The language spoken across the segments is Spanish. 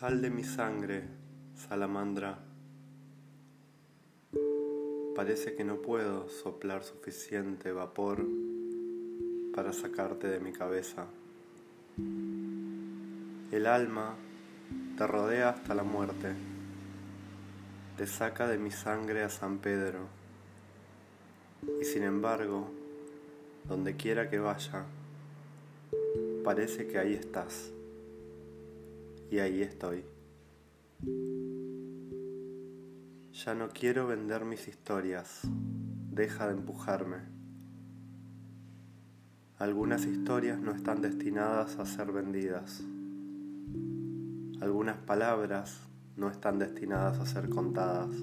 Sal de mi sangre, salamandra. Parece que no puedo soplar suficiente vapor para sacarte de mi cabeza. El alma te rodea hasta la muerte, te saca de mi sangre a San Pedro, y sin embargo, donde quiera que vaya, parece que ahí estás y ahí estoy. Ya no quiero vender mis historias, deja de empujarme. Algunas historias no están destinadas a ser vendidas. Algunas palabras no están destinadas a ser contadas.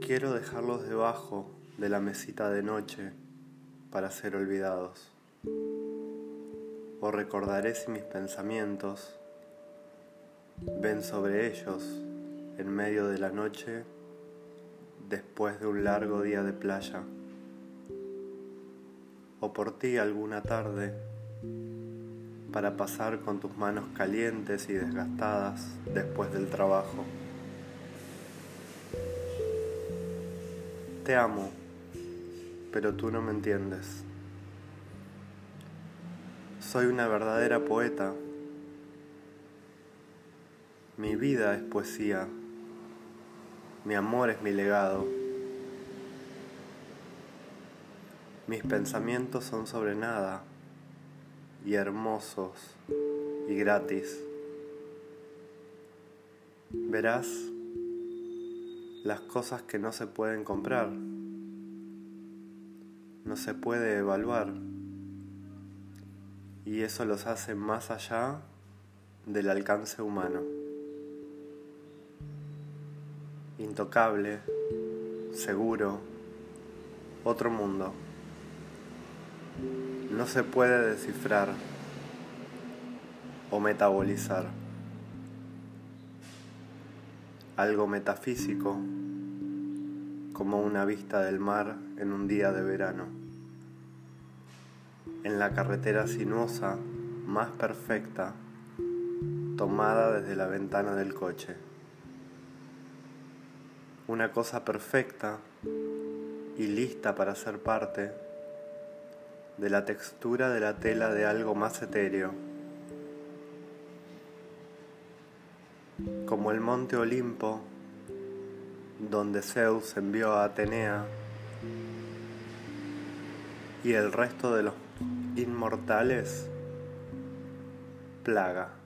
Quiero dejarlos debajo de la mesita de noche para ser olvidados o recordaré si mis pensamientos ven sobre ellos en medio de la noche después de un largo día de playa, o por ti alguna tarde para pasar con tus manos calientes y desgastadas después del trabajo. Te amo, pero tú no me entiendes. Soy una verdadera poeta. Mi vida es poesía. Mi amor es mi legado. Mis pensamientos son sobre nada y hermosos y gratis. Verás las cosas que no se pueden comprar, no se puede evaluar y eso los hace más allá del alcance humano. Intocable, seguro, otro mundo. No se puede descifrar o metabolizar. Algo metafísico como una vista del mar en un día de verano en la carretera sinuosa más perfecta tomada desde la ventana del coche. Una cosa perfecta y lista para ser parte de la textura de la tela de algo más etéreo, como el monte Olimpo, donde Zeus envió a Atenea y el resto de los inmortales, plaga.